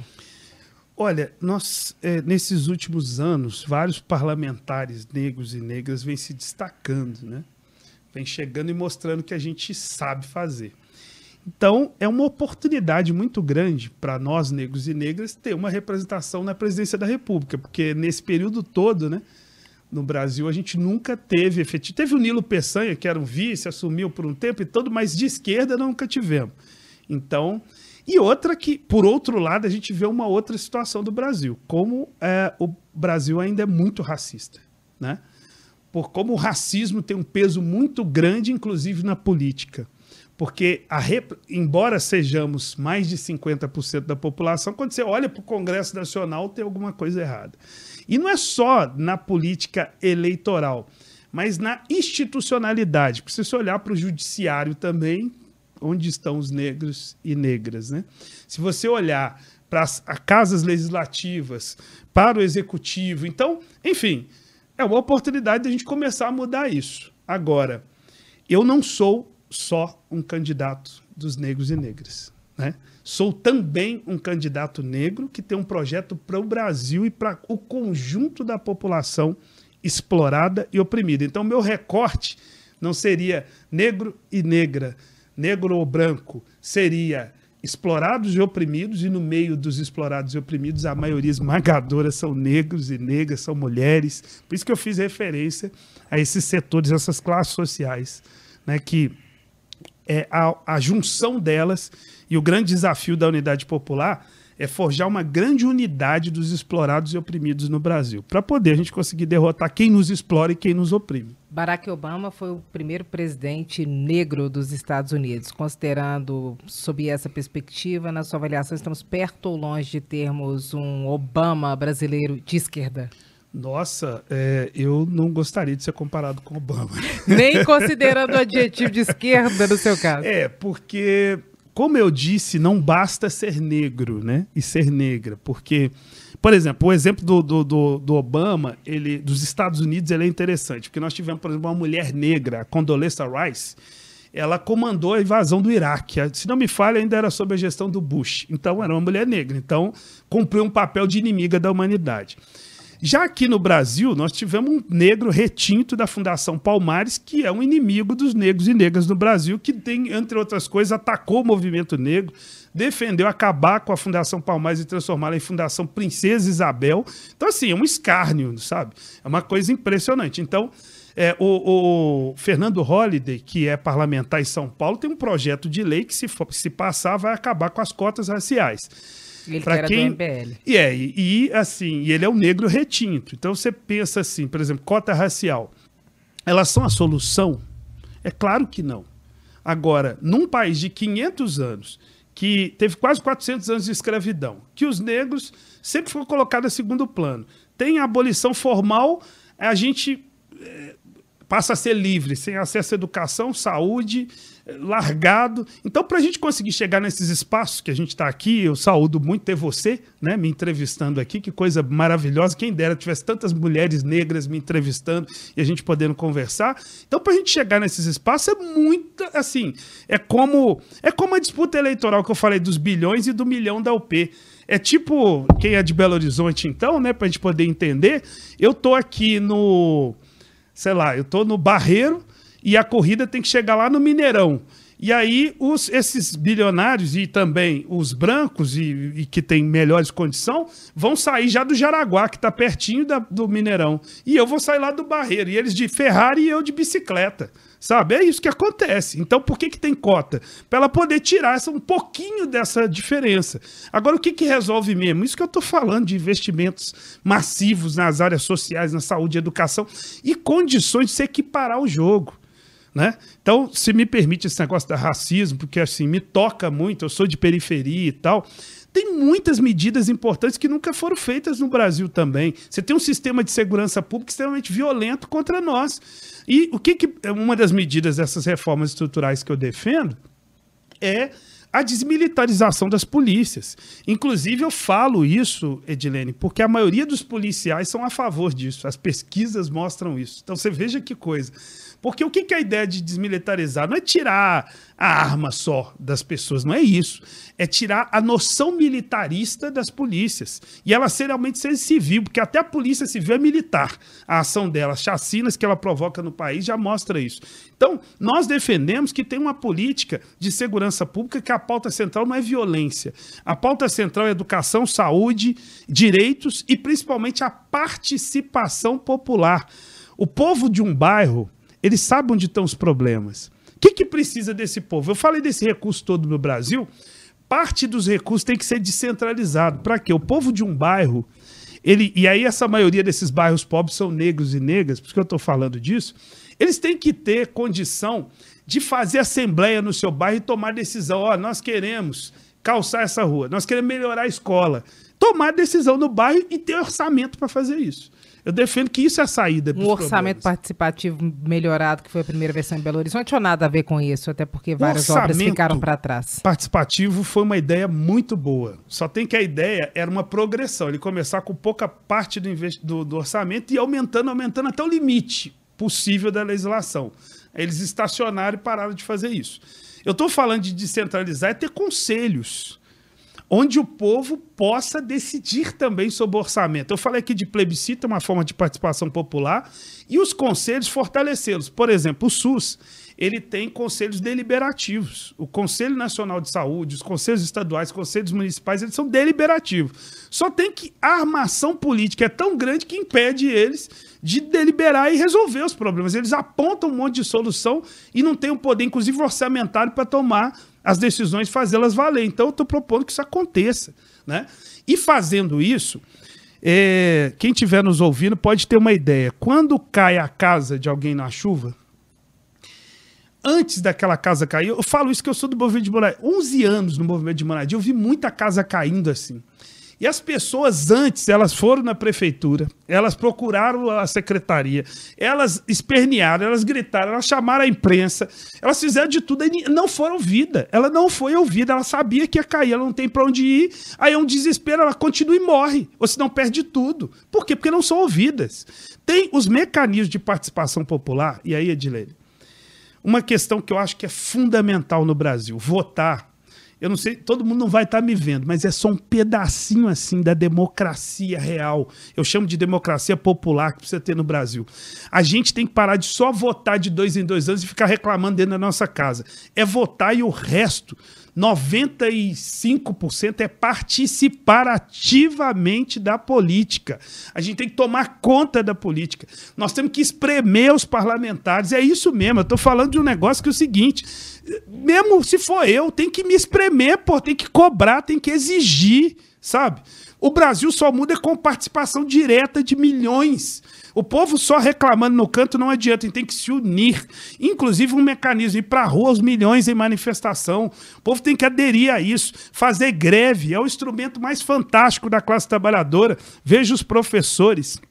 [SPEAKER 2] Olha, nós, é, nesses últimos anos, vários parlamentares negros e negras vêm se destacando, né? Vem chegando e mostrando que a gente sabe fazer. Então, é uma oportunidade muito grande para nós, negros e negras, ter uma representação na presidência da República, porque nesse período todo, né, no Brasil, a gente nunca teve efetivo. Teve o Nilo Peçanha, que era um vice, assumiu por um tempo e todo, mas de esquerda nunca tivemos. Então, e outra que, por outro lado, a gente vê uma outra situação do Brasil, como é, o Brasil ainda é muito racista, né? Por como o racismo tem um peso muito grande, inclusive na política. Porque, rep... embora sejamos mais de 50% da população, quando você olha para o Congresso Nacional, tem alguma coisa errada. E não é só na política eleitoral, mas na institucionalidade. Você olhar para o judiciário também, onde estão os negros e negras, né? Se você olhar para as casas legislativas, para o executivo, então, enfim, é uma oportunidade de a gente começar a mudar isso. Agora, eu não sou só um candidato dos negros e negras, né? Sou também um candidato negro que tem um projeto para o Brasil e para o conjunto da população explorada e oprimida. Então, meu recorte não seria negro e negra, negro ou branco, seria explorados e oprimidos, e no meio dos explorados e oprimidos, a maioria esmagadora são negros e negras, são mulheres. Por isso que eu fiz referência a esses setores, essas classes sociais, né, que é a, a junção delas e o grande desafio da unidade popular é forjar uma grande unidade dos explorados e oprimidos no Brasil, para poder a gente conseguir derrotar quem nos explora e quem nos oprime.
[SPEAKER 1] Barack Obama foi o primeiro presidente negro dos Estados Unidos. Considerando, sob essa perspectiva, na sua avaliação, estamos perto ou longe de termos um Obama brasileiro de esquerda?
[SPEAKER 2] Nossa, é, eu não gostaria de ser comparado com Obama.
[SPEAKER 1] Nem considerando o adjetivo de esquerda no seu caso.
[SPEAKER 2] É, porque, como eu disse, não basta ser negro, né? E ser negra, porque, por exemplo, o exemplo do, do, do, do Obama, ele, dos Estados Unidos, ele é interessante, porque nós tivemos, por exemplo, uma mulher negra, a Condoleezza Rice, ela comandou a invasão do Iraque. Se não me falha, ainda era sob a gestão do Bush. Então, era uma mulher negra. Então, cumpriu um papel de inimiga da humanidade. Já aqui no Brasil, nós tivemos um negro retinto da Fundação Palmares, que é um inimigo dos negros e negras no Brasil, que tem, entre outras coisas, atacou o movimento negro, defendeu acabar com a Fundação Palmares e transformá-la em Fundação Princesa Isabel. Então, assim, é um escárnio, sabe? É uma coisa impressionante. Então, é, o, o, Fernando Holliday, que é parlamentar em São Paulo, tem um projeto de lei que, se, for, se passar, vai acabar com as cotas raciais.
[SPEAKER 1] Ele pra que quem...
[SPEAKER 2] E, é, e, e, assim, e ele é um negro retinto. Então você pensa assim, por exemplo, cota racial. Elas são a solução? É claro que não. Agora, num país de 500 anos, que teve quase 400 anos de escravidão, que os negros sempre foram colocados a segundo plano, tem a abolição formal, a gente é, passa a ser livre, sem acesso à educação, saúde, largado. Então, para a gente conseguir chegar nesses espaços que a gente está aqui, eu saúdo muito ter você, né, me entrevistando aqui, que coisa maravilhosa. Quem dera tivesse tantas mulheres negras me entrevistando e a gente podendo conversar. Então, para a gente chegar nesses espaços é muito assim, é como é como a disputa eleitoral que eu falei dos bilhões e do milhão da UP. É tipo, quem é de Belo Horizonte, então, né, para a gente poder entender, eu tô aqui no sei lá, eu tô no Barreiro e a corrida tem que chegar lá no Mineirão. E aí os, esses bilionários e também os brancos e, e que têm melhores condições vão sair já do Jaraguá, que está pertinho da, do Mineirão. E eu vou sair lá do Barreiro. E eles de Ferrari e eu de bicicleta. Sabe? É isso que acontece. Então, por que, que tem cota? Para ela poder tirar essa, um pouquinho dessa diferença. Agora, o que, que resolve mesmo? Isso que eu estou falando de investimentos massivos nas áreas sociais, na saúde educação e condições de se equiparar o jogo. Né? Então, se me permite esse negócio da racismo, porque assim, me toca muito, eu sou de periferia e tal. Tem muitas medidas importantes que nunca foram feitas no Brasil também. Você tem um sistema de segurança pública extremamente violento contra nós. E o que, que uma das medidas dessas reformas estruturais que eu defendo é a desmilitarização das polícias. Inclusive, eu falo isso, Edilene, porque a maioria dos policiais são a favor disso. As pesquisas mostram isso. Então, você veja que coisa. Porque o que, é a ideia de desmilitarizar? Não é tirar a arma só das pessoas, não é isso. É tirar a noção militarista das polícias. E ela ser realmente ser civil, porque até a polícia civil é militar. A ação dela, as chacinas que ela provoca no país já mostra isso. Então, nós defendemos que tem uma política de segurança pública que a pauta central não é violência. A pauta central é educação, saúde, direitos e principalmente a participação popular. O povo de um bairro ele sabe onde estão os problemas. O que, que precisa desse povo? Eu falei desse recurso todo no Brasil. Parte dos recursos tem que ser descentralizado. Para quê? O povo de um bairro, ele, e aí essa maioria desses bairros pobres são negros e negras, por isso que eu estou falando disso, eles têm que ter condição de fazer assembleia no seu bairro e tomar decisão. Ó, oh, nós queremos calçar essa rua, nós queremos melhorar a escola. Tomar decisão no bairro e ter orçamento para fazer isso. Eu defendo que isso é a saída.
[SPEAKER 1] Um orçamento problemas. participativo melhorado, que foi a primeira versão em Belo Horizonte, ou nada a ver com isso, até porque várias obras ficaram para trás?
[SPEAKER 2] Participativo foi uma ideia muito boa. Só tem que a ideia era uma progressão, ele começar com pouca parte do, do, do orçamento e aumentando, aumentando até o limite possível da legislação. Eles estacionaram e pararam de fazer isso. Eu estou falando de descentralizar é ter conselhos onde o povo possa decidir também sobre orçamento. Eu falei aqui de plebiscito, é uma forma de participação popular, e os conselhos fortalecê-los. Por exemplo, o SUS, ele tem conselhos deliberativos. O Conselho Nacional de Saúde, os conselhos estaduais, os conselhos municipais, eles são deliberativos. Só tem que a armação política é tão grande que impede eles de deliberar e resolver os problemas. Eles apontam um monte de solução e não têm o poder, inclusive orçamentário, para tomar as decisões, fazê-las valer. Então, eu estou propondo que isso aconteça. Né? E fazendo isso, é, quem estiver nos ouvindo pode ter uma ideia. Quando cai a casa de alguém na chuva, antes daquela casa cair, eu falo isso que eu sou do movimento de moradia. 11 anos no movimento de moradia, eu vi muita casa caindo assim. E as pessoas antes, elas foram na prefeitura, elas procuraram a secretaria, elas espernearam, elas gritaram, elas chamaram a imprensa, elas fizeram de tudo e não foram ouvidas. Ela não foi ouvida, ela sabia que ia cair, ela não tem para onde ir. Aí é um desespero, ela continua e morre, ou senão perde tudo. Por quê? Porque não são ouvidas. Tem os mecanismos de participação popular, e aí, Edilene, uma questão que eu acho que é fundamental no Brasil: votar eu não sei, todo mundo não vai estar tá me vendo, mas é só um pedacinho assim da democracia real. Eu chamo de democracia popular que precisa ter no Brasil. A gente tem que parar de só votar de dois em dois anos e ficar reclamando dentro da nossa casa. É votar e o resto 95% é participar ativamente da política. A gente tem que tomar conta da política. Nós temos que espremer os parlamentares. É isso mesmo. Eu estou falando de um negócio que é o seguinte: mesmo se for eu, tem que me espremer, pô, tem que cobrar, tem que exigir, sabe? O Brasil só muda com participação direta de milhões. O povo só reclamando no canto não adianta, tem que se unir. Inclusive um mecanismo, ir para rua os milhões em manifestação. O povo tem que aderir a isso, fazer greve. É o instrumento mais fantástico da classe trabalhadora. Veja os professores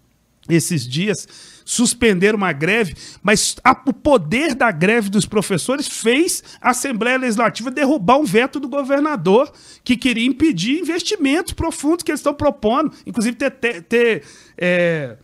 [SPEAKER 2] esses dias suspenderam uma greve, mas a, o poder da greve dos professores fez a Assembleia Legislativa derrubar um veto do governador que queria impedir investimentos profundos que eles estão propondo, inclusive ter, ter, ter é,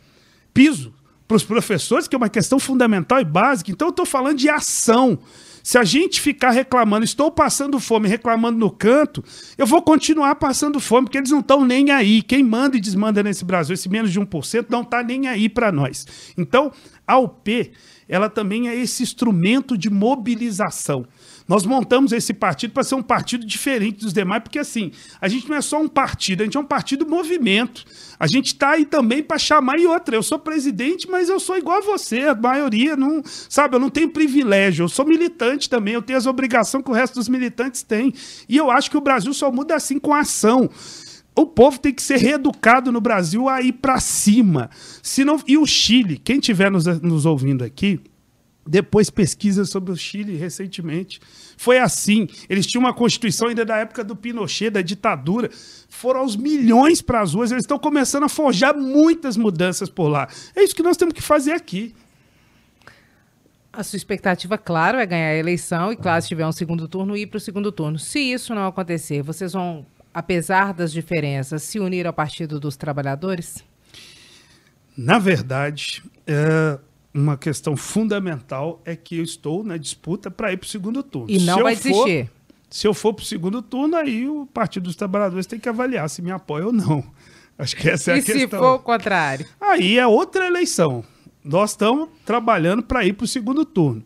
[SPEAKER 2] piso para os professores, que é uma questão fundamental e básica. Então, eu estou falando de ação. Se a gente ficar reclamando, estou passando fome, reclamando no canto, eu vou continuar passando fome, porque eles não estão nem aí. Quem manda e desmanda nesse Brasil, esse menos de 1%, não está nem aí para nós. Então, a UP, ela também é esse instrumento de mobilização. Nós montamos esse partido para ser um partido diferente dos demais, porque assim, a gente não é só um partido, a gente é um partido movimento. A gente está aí também para chamar e outra. Eu sou presidente, mas eu sou igual a você, a maioria não, sabe, eu não tenho privilégio, eu sou militante também, eu tenho as obrigações que o resto dos militantes tem. E eu acho que o Brasil só muda assim com ação. O povo tem que ser reeducado no Brasil a ir para cima. Senão, e o Chile, quem estiver nos, nos ouvindo aqui, depois pesquisa sobre o Chile recentemente. Foi assim. Eles tinham uma constituição ainda da época do Pinochet, da ditadura. Foram aos milhões para as ruas. Eles estão começando a forjar muitas mudanças por lá. É isso que nós temos que fazer aqui.
[SPEAKER 1] A sua expectativa, claro, é ganhar a eleição e, claro, se tiver um segundo turno, ir para o segundo turno. Se isso não acontecer, vocês vão, apesar das diferenças, se unir ao Partido dos Trabalhadores?
[SPEAKER 2] Na verdade, é uma questão fundamental é que eu estou na disputa para ir para o segundo turno.
[SPEAKER 1] E não
[SPEAKER 2] se
[SPEAKER 1] vai desistir.
[SPEAKER 2] se eu for para o segundo turno, aí o Partido dos Trabalhadores tem que avaliar se me apoia ou não. Acho que essa é
[SPEAKER 1] e
[SPEAKER 2] a questão.
[SPEAKER 1] E se for o contrário?
[SPEAKER 2] Aí é outra eleição. Nós estamos trabalhando para ir para o segundo turno.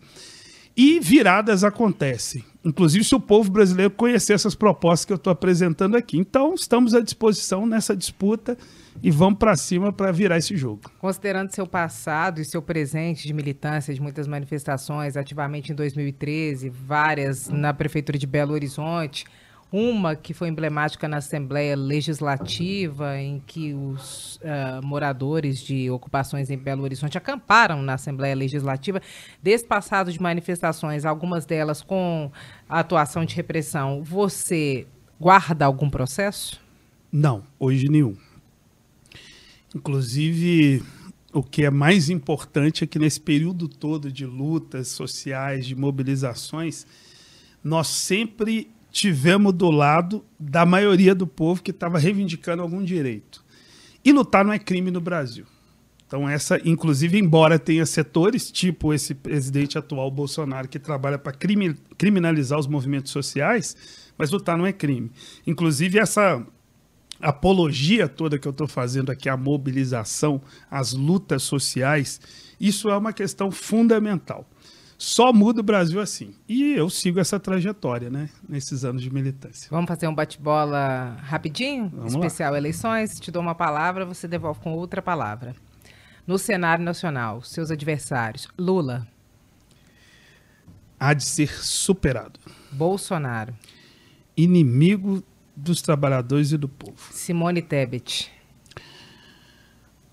[SPEAKER 2] E viradas acontecem. Inclusive, se o povo brasileiro conhecer essas propostas que eu estou apresentando aqui. Então, estamos à disposição nessa disputa e vamos para cima para virar esse jogo.
[SPEAKER 1] Considerando seu passado e seu presente de militância de muitas manifestações, ativamente em 2013, várias na Prefeitura de Belo Horizonte, uma que foi emblemática na Assembleia Legislativa, em que os uh, moradores de ocupações em Belo Horizonte acamparam na Assembleia Legislativa. Desse passado de manifestações, algumas delas com atuação de repressão, você guarda algum processo?
[SPEAKER 2] Não, hoje nenhum. Inclusive, o que é mais importante é que nesse período todo de lutas sociais, de mobilizações, nós sempre tivemos do lado da maioria do povo que estava reivindicando algum direito. E lutar não é crime no Brasil. Então, essa, inclusive, embora tenha setores, tipo esse presidente atual Bolsonaro, que trabalha para criminalizar os movimentos sociais, mas lutar não é crime. Inclusive, essa apologia toda que eu estou fazendo aqui, a mobilização, as lutas sociais, isso é uma questão fundamental. Só muda o Brasil assim. E eu sigo essa trajetória, né? Nesses anos de militância.
[SPEAKER 1] Vamos fazer um bate-bola rapidinho? Vamos Especial lá. eleições. Te dou uma palavra, você devolve com outra palavra. No cenário nacional, seus adversários. Lula.
[SPEAKER 2] Há de ser superado.
[SPEAKER 1] Bolsonaro.
[SPEAKER 2] Inimigo dos trabalhadores e do povo.
[SPEAKER 1] Simone Tebet.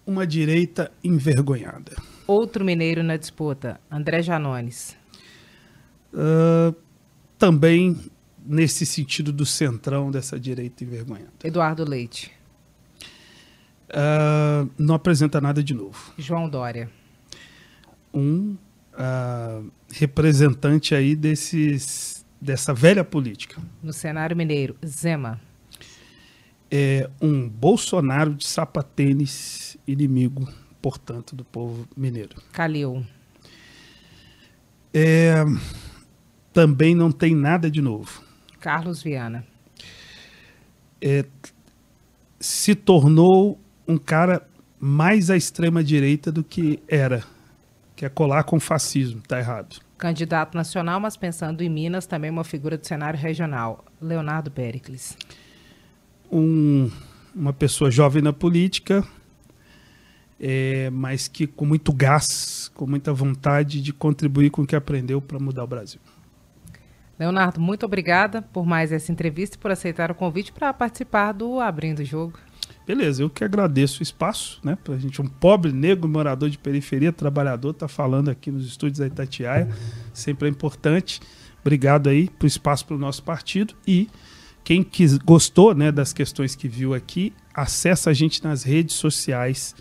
[SPEAKER 2] Uma direita envergonhada.
[SPEAKER 1] Outro mineiro na disputa, André Janones.
[SPEAKER 2] Uh, também nesse sentido do centrão dessa direita envergonhada.
[SPEAKER 1] Eduardo Leite.
[SPEAKER 2] Uh, não apresenta nada de novo.
[SPEAKER 1] João Dória.
[SPEAKER 2] Um uh, representante aí desses, dessa velha política.
[SPEAKER 1] No cenário mineiro, Zema.
[SPEAKER 2] É um Bolsonaro de sapatênis inimigo, portanto, do povo mineiro.
[SPEAKER 1] Calil.
[SPEAKER 2] É, também não tem nada de novo.
[SPEAKER 1] Carlos Viana.
[SPEAKER 2] É, se tornou um cara mais à extrema direita do que era, que é colar com fascismo, tá errado.
[SPEAKER 1] Candidato nacional, mas pensando em Minas, também uma figura do cenário regional, Leonardo Pericles.
[SPEAKER 2] Um, uma pessoa jovem na política, é, mas que com muito gás, com muita vontade de contribuir com o que aprendeu para mudar o Brasil.
[SPEAKER 1] Leonardo, muito obrigada por mais essa entrevista e por aceitar o convite para participar do Abrindo o Jogo.
[SPEAKER 2] Beleza, eu que agradeço o espaço, né? Pra gente, um pobre negro morador de periferia, trabalhador, tá falando aqui nos estúdios da Itatiaia. Sempre é importante. Obrigado aí pro espaço para o nosso partido. E quem quis, gostou né, das questões que viu aqui, acessa a gente nas redes sociais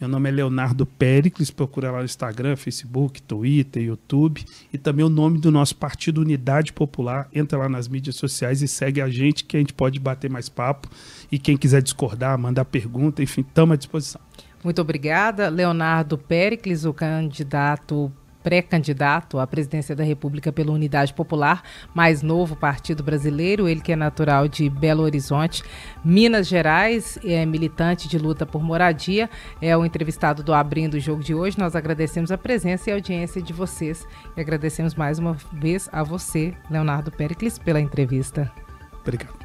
[SPEAKER 2] meu nome é Leonardo Pericles, procura lá no Instagram, Facebook, Twitter, YouTube e também o nome do nosso partido Unidade Popular. Entra lá nas mídias sociais e segue a gente que a gente pode bater mais papo e quem quiser discordar, mandar pergunta, enfim, estamos à disposição.
[SPEAKER 1] Muito obrigada, Leonardo Pericles, o candidato pré-candidato à presidência da República pela Unidade Popular, mais novo partido brasileiro, ele que é natural de Belo Horizonte, Minas Gerais, é militante de luta por moradia, é o entrevistado do Abrindo o Jogo de hoje. Nós agradecemos a presença e a audiência de vocês e agradecemos mais uma vez a você, Leonardo Pericles, pela entrevista.
[SPEAKER 2] Obrigado.